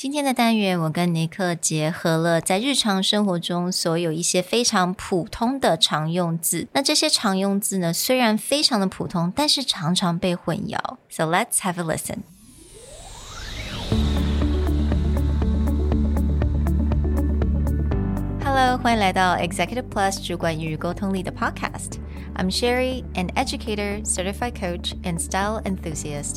今天的单元，我跟尼克结合了在日常生活中所有一些非常普通的常用字。那这些常用字呢，虽然非常的普通，但是常常被混淆。So let's have a listen. Hello，欢迎来到 Executive Plus 主管与沟通力的 Podcast。I'm Sherry, an educator, certified coach, and style enthusiast.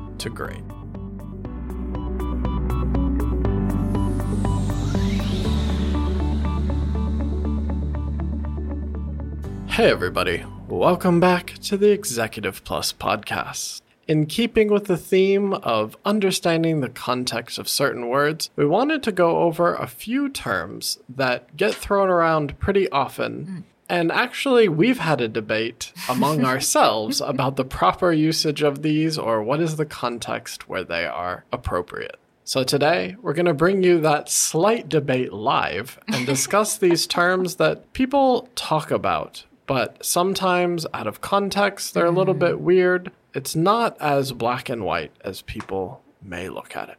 to great. Hey, everybody. Welcome back to the Executive Plus podcast. In keeping with the theme of understanding the context of certain words, we wanted to go over a few terms that get thrown around pretty often. Hmm. And actually, we've had a debate among ourselves about the proper usage of these or what is the context where they are appropriate. So today, we're going to bring you that slight debate live and discuss these terms that people talk about, but sometimes out of context, they're a little mm. bit weird. It's not as black and white as people may look at it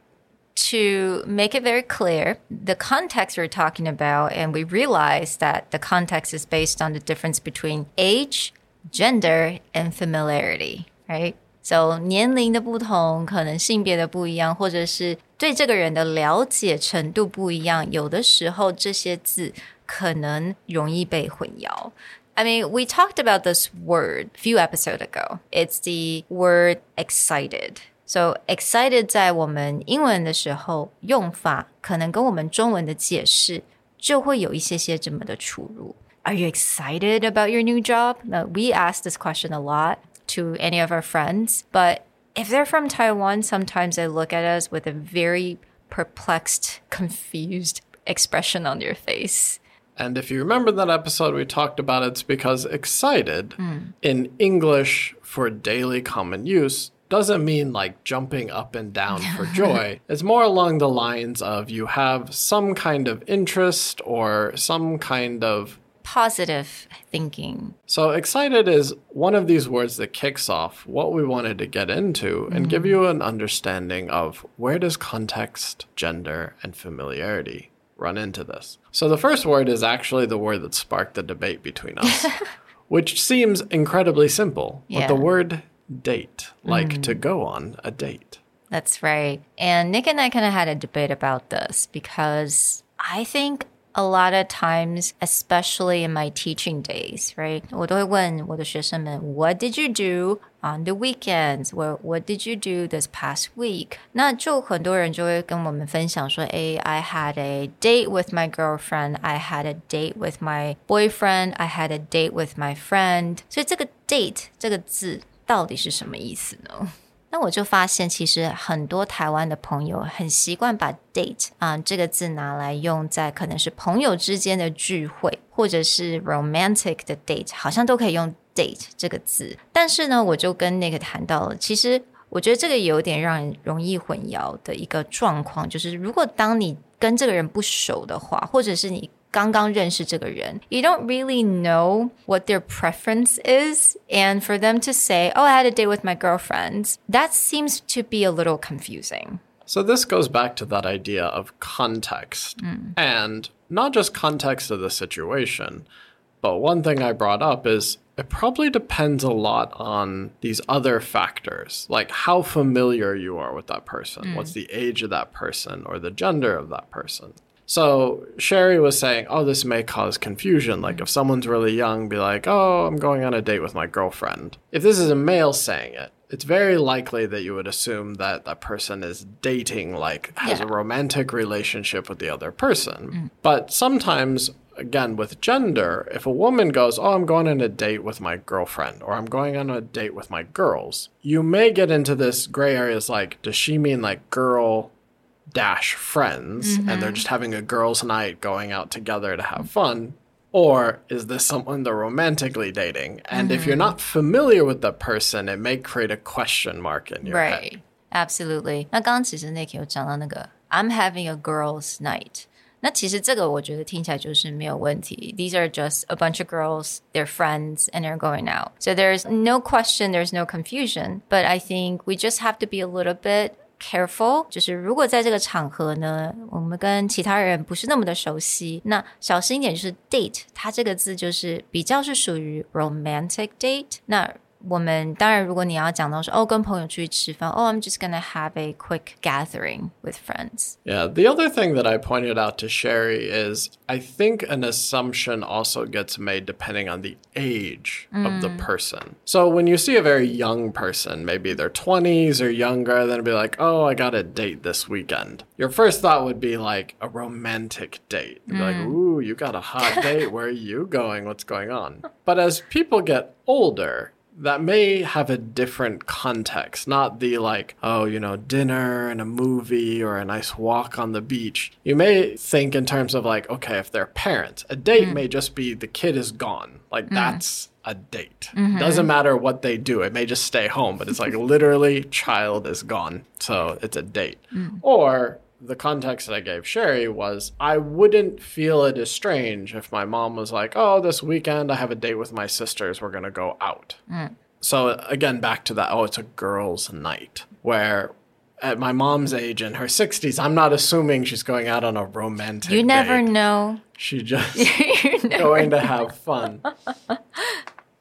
To make it very clear, the context we're talking about, and we realize that the context is based on the difference between age, gender, and familiarity, right? So 年龄的不同，可能性别的不一样，或者是对这个人的了解程度不一样，有的时候这些字可能容易被混淆。I mean, we talked about this word a few episodes ago. It's the word excited. So excited 在我们英文的时候用法，可能跟我们中文的解释就会有一些些这么的出入。Are you excited about your new job? Now, we ask this question a lot to any of our friends, but if they're from Taiwan, sometimes they look at us with a very perplexed, confused expression on their face. And if you remember that episode we talked about, it's because excited in English for daily common use doesn't mean like jumping up and down for joy. It's more along the lines of you have some kind of interest or some kind of. Positive thinking. So, excited is one of these words that kicks off what we wanted to get into and give mm-hmm. you an understanding of where does context, gender, and familiarity run into this. So the first word is actually the word that sparked the debate between us, which seems incredibly simple. But the word date, like to go on a date. That's right. And Nick and I kind of had a debate about this because I think a lot of times, especially in my teaching days, right? 我都会问我的学生们, What did you do on the weekends? Or what did you do this past week? 那就很多人就会跟我们分享说, Hey, I had a date with my girlfriend. I had a date with my boyfriend. I had a date with my friend. 所以这个 date 这个字 到底是什么意思呢？那我就发现，其实很多台湾的朋友很习惯把 date 啊、这个字拿来用在可能是朋友之间的聚会，或者是 romantic 的 date，好像都可以用 date 这个字。但是呢，我就跟那个谈到了，其实我觉得这个有点让人容易混淆的一个状况，就是如果当你跟这个人不熟的话，或者是你刚刚认识这个人，you don't really know what their preference is, and for them to say, "Oh, I had a date with my girlfriend," that seems to be a little confusing. So this goes back to that idea of context and not just context of the situation, but one thing I brought up is it probably depends a lot on these other factors, like how familiar you are with that person, what's the age of that person, or the gender of that person. So Sherry was saying, oh, this may cause confusion. Like if someone's really young, be like, oh, I'm going on a date with my girlfriend. If this is a male saying it, it's very likely that you would assume that that person is dating, like has a romantic relationship with the other person. Mm. But sometimes, again, with gender, if a woman goes, Oh, I'm going on a date with my girlfriend, or I'm going on a date with my girls, you may get into this gray areas like, does she mean like girl dash friends and they're just having a girls' night going out together to have fun? Or is this someone they're romantically dating? And if you're not familiar with the person, it may create a question mark in your head. Right, absolutely. 那刚刚其实 Nick 有讲到那个 I'm having a girls' night。那其实这个我觉得听起来就是没有问题。These are just a bunch of girls, they're friends, and they're going out. So there's no question, there's no confusion. But I think we just have to be a little bit careful，就是如果在这个场合呢，我们跟其他人不是那么的熟悉，那小心一点，就是 date，它这个字就是比较是属于 romantic date。那我们当然，如果你要讲到说哦，跟朋友出去吃饭，哦，I'm just gonna have a quick gathering with friends。 Yeah, the other thing that I pointed out to Sherry is I think an assumption also gets made depending on the age of the person. So when you see a very young person, maybe their 20s or younger, then it'd be like, oh, I got a date this weekend. Your first thought would be like a romantic date. You'd be like, ooh, you got a hot date. Where are you going? What's going on? But as people get older, that may have a different context, not the like, oh, you know, dinner and a movie or a nice walk on the beach. You may think in terms of like, okay, if they're parents, a date mm. may just be the kid is gone. Like, mm. that's a date. Mm-hmm. Doesn't matter what they do, it may just stay home, but it's like literally, child is gone. So it's a date. Mm. Or the context that I gave Sherry was I wouldn't feel it as strange if my mom was like, oh, this weekend I have a date with my sisters. We're going to go out. Mm. So again, back to that, oh, it's a girls' night where at my mom's age in her 60s, I'm not assuming she's going out on a romantic You never date. know. She just going to have fun.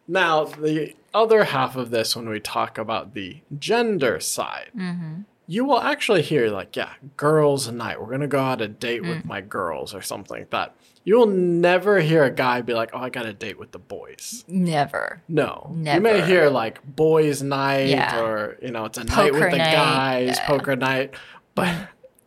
now, the other half of this, when we talk about the gender side, mm-hmm. You will actually hear, like, yeah, girls' night. We're going to go out a date with my girls or something like that. You will never hear a guy be like, oh, I got a date with the boys. never. No. You may hear, like, boys' night Yeah. or, you know, it's a night with the night. guys, Yeah. poker night. But.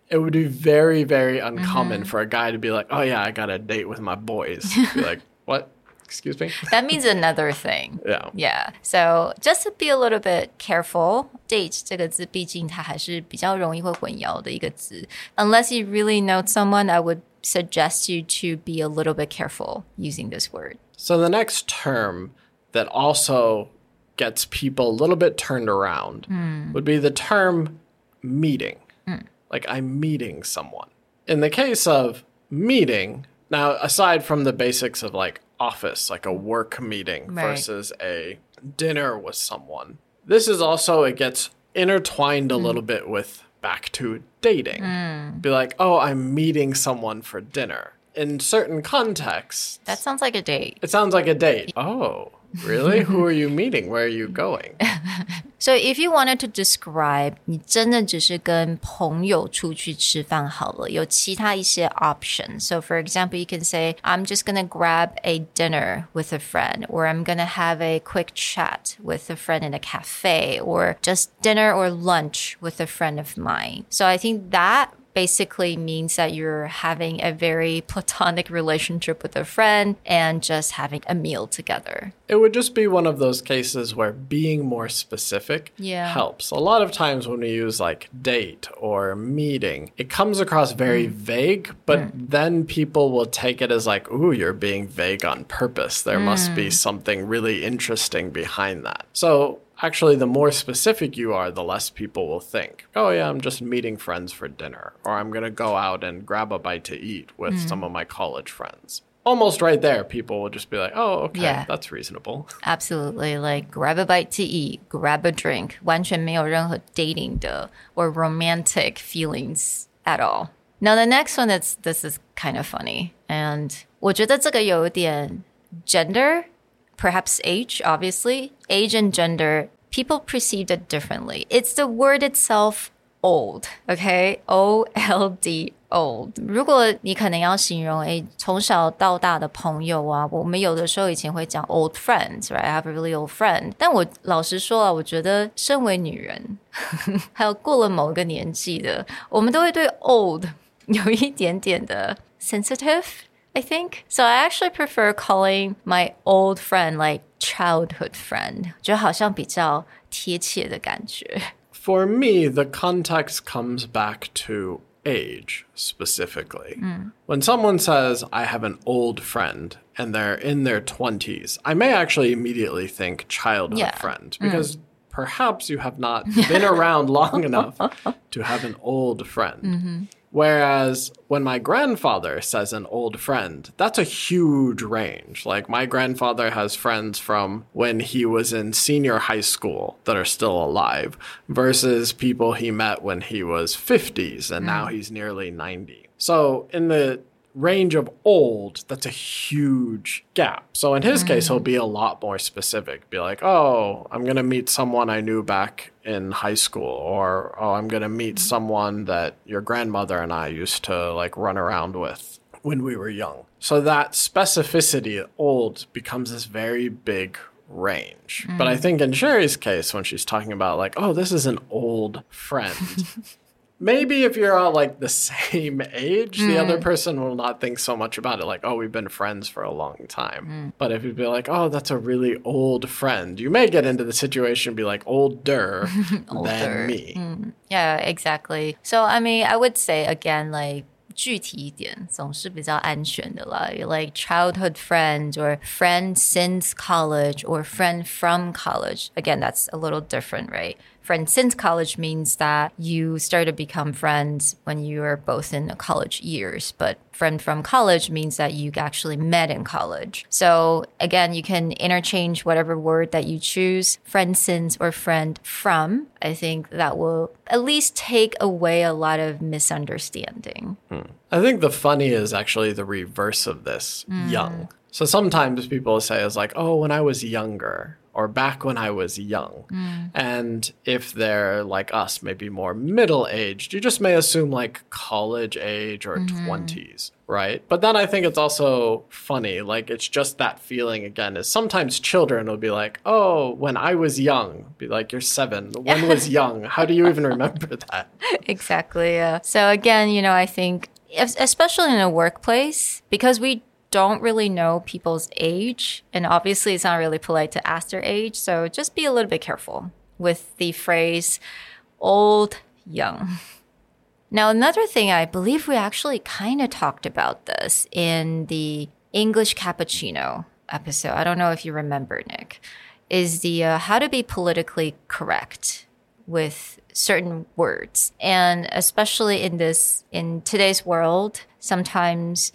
It would be very, very uncommon Mm-hmm. for a guy to be like, "Oh yeah, I got a date with my boys." be like, "What? Excuse me?" That means another thing. Yeah. Yeah. So just to be a little bit careful, date 这个字毕竟它还是比较容易会混淆的一个字。Unless you really know someone, I would suggest you to be a little bit careful using this word. So the next term that also gets people a little bit turned around would be the term meeting. Like I'm meeting someone. In the case of meeting, now aside from the basics of like office, like a work meeting Right. versus a dinner with someone, this is also it gets intertwined a hmm. little bit with back to dating. Hmm. Be like, "Oh, I'm meeting someone for dinner." In certain contexts, That sounds like a date. it sounds like a date. Oh, really? Who are you meeting? Where are you going? So if you wanted to describe 你真的只是跟朋友出去吃饭好了，有其他一些 options. So for example, you can say, I'm just gonna grab a dinner with a friend, or I'm gonna have a quick chat with a friend in a cafe, or just dinner or lunch with a friend of mine. So I think that basically means that you're having a very platonic relationship with a friend and just having a meal together. It would just be one of those cases where being more specific Yeah. helps. A lot of times when we use like date or meeting, it comes across very mm. vague, but mm. then people will take it as like, ooh, you're being vague on purpose. There must be mm. something really interesting behind that. So actually, the more specific you are, the less people will think, oh, yeah, I'm just meeting friends for dinner, or I'm going to go out and grab a bite to eat with some of my college friends. Almost right there, people will just be like, oh, okay, Yeah. that's reasonable. Absolutely, like grab a bite to eat, grab a drink，完全没有任何 dating 的 or romantic feelings at all. Now the next one that's this is kind of funny, and 我觉得这个有点 gender, perhaps age, obviously age and gender. People perceived it differently. It's the word itself old, okay? O L D old. 如果你可能要形容诶从小到大的朋友啊，我们有的时候以前会讲 old friends, right? I have a really old friend. 但我老实说啊，我觉得身为女人，还有过了某个年纪的，我们都会对 old 有一点点的 sensitive. I think. So I actually prefer calling my old friend like childhood friend. 觉得好像比较贴切的感觉。 For me, the context comes back to age specifically. When someone says, I have an old friend and they're in their 20s, I may actually immediately think childhood Yeah. friend because perhaps you have not been around long enough to have an old friend. Whereas when my grandfather says an old friend, that's a huge range. Like my grandfather has friends from when he was in senior high school that are still alive versus people he met when he was 50s and now mm. he's nearly 90. So in the range of old, that's a huge gap. So in his case, he'll mm. be a lot more specific. Be like, oh, I'm going to meet someone I knew back in high school, or oh, I'm going to meet mm. someone that your grandmother and I used to like run around with when we were young. So that specificity, old, becomes this very big range. But I mm. think in Sherry's case, when she's talking about like, oh, this is an old friend. Maybe if you're all like the same age, the other person will not think so much about it. Like, oh, we've been friends for a long time. But if you'd be like, oh, that's a really old friend, you may get into the situation and be like older, than me. Yeah, exactly. So I mean, I would say again, like 具体一点总是比较安全的啦。Like childhood friend or friend since college or friend from college. Again, that's a little different, right? Friend since college means that you started to become friends when you were both in the college years, but friend from college means that you actually met in college. So again, you can interchange whatever word that you choose, friend since or friend from. I think that will at least take away a lot of misunderstanding. Hmm. I think the funny is actually the reverse of this hmm. young. So sometimes people say, is like, oh, when I was younger, or back when I was young. Mm. And if they're like us, maybe more middle aged, you just may assume like college age or mm-hmm. 20s, right? But then I think it's also funny. Like it's just that feeling again is sometimes children will be like, oh, when I was young, be like, you're seven. When was young? How do you even remember that? exactly. Yeah. So again, you know, I think especially in a workplace because we don't really know people's age and obviously it's not really polite to ask their age, so just be a little bit careful with the phrase old young. Now, another thing I believe we actually kind of talked about this in the English cappuccino episode. I don't know if you remember, Nick, is the uh, how to be politically correct with certain words. And especially in this, in today's world, sometimes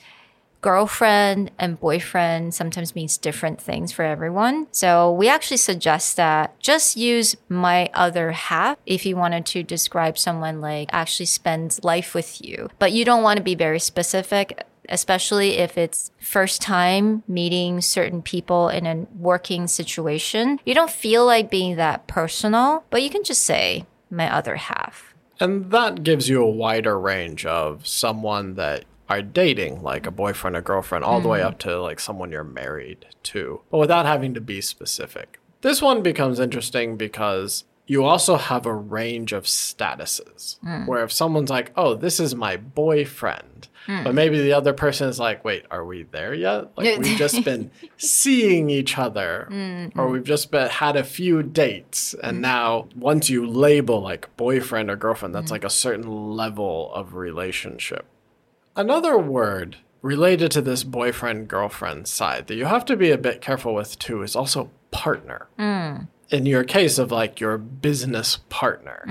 girlfriend and boyfriend sometimes means different things for everyone. So we actually suggest that just use my other half if you wanted to describe someone like actually spends life with you. But you don't want to be very specific especially if it's first time meeting certain people in a working situation. You don't feel like being that personal, but you can just say my other half. And that gives you a wider range of someone that are dating, like a boyfriend or girlfriend, all the way hmm. up to like someone you're married to, but without having to be specific. This one becomes interesting because you also have a range of statuses hmm. where if someone's like, oh, this is my boyfriend, hmm. but maybe the other person is like, wait, are we there yet? Like we've just been seeing each other or we've just been, had a few dates. And now once you label like boyfriend or girlfriend, that's like a certain level of relationship. Another word related to this boyfriend girlfriend side that you have to be a bit careful with too is also partner. Mm. In your case of like your business partner,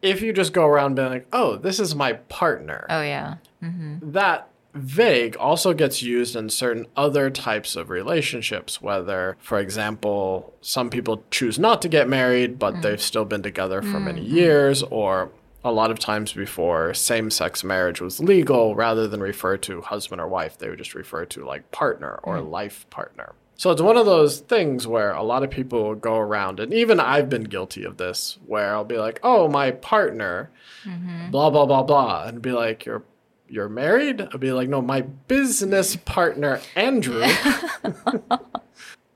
if you just go around being like, oh, this is my partner, Oh, yeah. Mm-hmm. that vague also gets used in certain other types of relationships whether for example some people choose not to get married but mm. they've still been together for many mm-hmm. years or a lot of times before same-sex marriage was legal rather than refer to husband or wife they would just refer to like partner or mm. life partner so it's one of those things where a lot of people go around, and even I've been guilty of this, where I'll be like, "Oh, my partner, mm-hmm. blah blah blah blah," and be like, "You're you're married?" I'll be like, "No, my business partner, Andrew."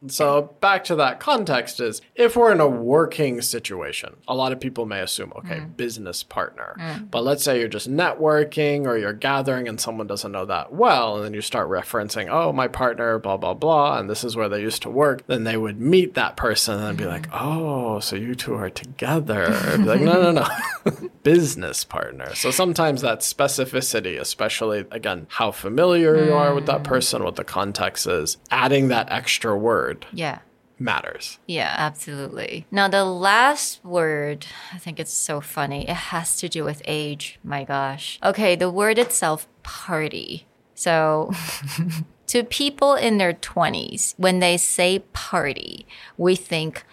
So back to that context is if we're in a working situation, a lot of people may assume, okay, mm. business partner. Mm. But let's say you're just networking or you're gathering and someone doesn't know that well, and then you start referencing, oh, my partner, blah, blah, blah, and this is where they used to work, then they would meet that person and be mm. like, oh, so you two are together. Like, no, no, no. business partner. So sometimes that specificity, especially again, how familiar you are with that mm. person, what the context is, adding that extra word Yeah. matters. Yeah, absolutely. Now, the last word, I think it's so funny. It has to do with age. My gosh. Okay, the word itself, party. So, to people in their 20s, when they say party, we think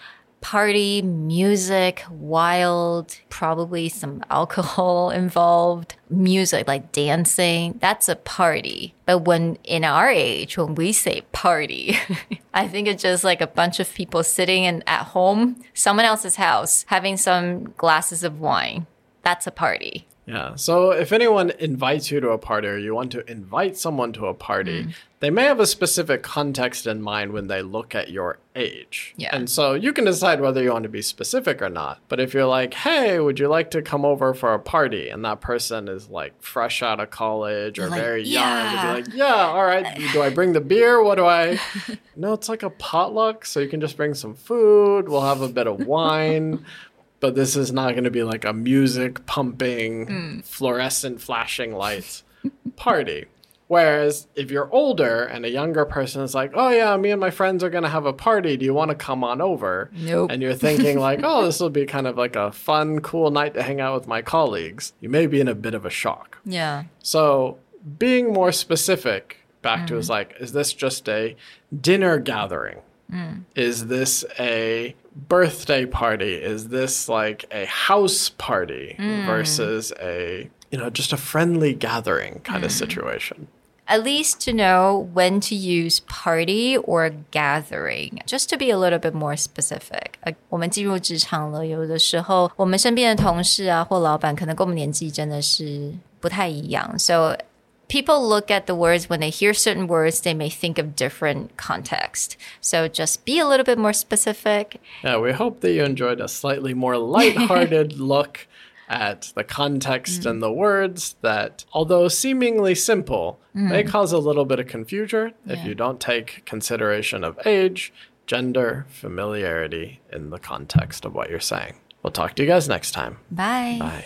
party, music, wild, probably some alcohol involved, music like dancing. That's a party. But when in our age, when we say party, I think it's just like a bunch of people sitting in at home, someone else's house, having some glasses of wine. That's a party. Yeah. So if anyone invites you to a party or you want to invite someone to a party, Mm. they may have a specific context in mind when they look at your age. Yeah. And so you can decide whether you want to be specific or not. But if you're like, hey, would you like to come over for a party? And that person is like fresh out of college or like, very young, "Yeah." you'd be like, yeah, all right. Do I bring the beer? What do I? no, it's like a potluck. So you can just bring some food. We'll have a bit of wine. But this is not going to be like a music pumping, hmm. fluorescent flashing lights party. Whereas if you're older and a younger person is like, oh yeah, me and my friends are going to have a party. Do you want to come on over? Nope. And you're thinking like, oh, this will be kind of like a fun, cool night to hang out with my colleagues. You may be in a bit of a shock. Yeah. So being more specific back to hmm. is like, is this just a dinner gathering? Is this a birthday party? Is this like a house party versus a, you know, just a friendly gathering kind of situation? At least to know when to use party or gathering, just to be a little bit more specific. 呃我们进入职场了，有的时候我们身边的同事啊或老板可能跟我们年纪真的是不太一样，so people look at the words when they hear certain words, they may think of different context. So just be a little bit more specific. Yeah, we hope that you enjoyed a slightly more lighthearted look at the context mm. and the words that, although seemingly simple, mm. may cause a little bit of confusion if you don't take consideration of age, gender, familiarity in the context of what you're saying. We'll talk to you guys next time. Bye. Bye.